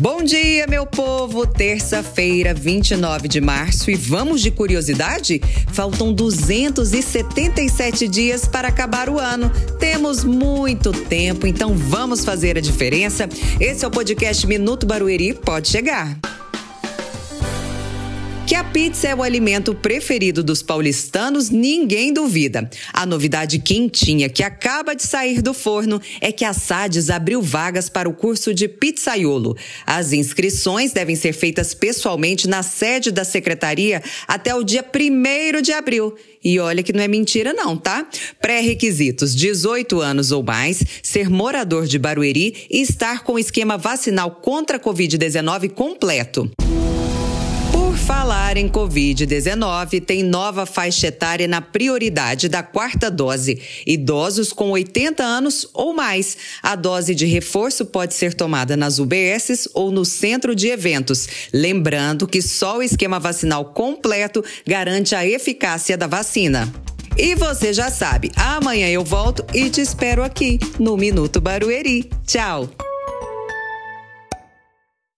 Bom dia, meu povo! Terça-feira, 29 de março, e vamos de curiosidade? Faltam 277 dias para acabar o ano. Temos muito tempo, então vamos fazer a diferença. Esse é o podcast Minuto Barueri. Pode chegar. A pizza é o alimento preferido dos paulistanos, ninguém duvida. A novidade quentinha que acaba de sair do forno é que a SADES abriu vagas para o curso de pizzaiolo. As inscrições devem ser feitas pessoalmente na sede da secretaria até o dia 1 de abril. E olha que não é mentira não, tá? Pré-requisitos: 18 anos ou mais, ser morador de Barueri e estar com o esquema vacinal contra a Covid-19 completo falar em Covid-19, tem nova faixa etária na prioridade da quarta dose. Idosos com 80 anos ou mais. A dose de reforço pode ser tomada nas UBSs ou no centro de eventos. Lembrando que só o esquema vacinal completo garante a eficácia da vacina. E você já sabe, amanhã eu volto e te espero aqui no Minuto Barueri. Tchau!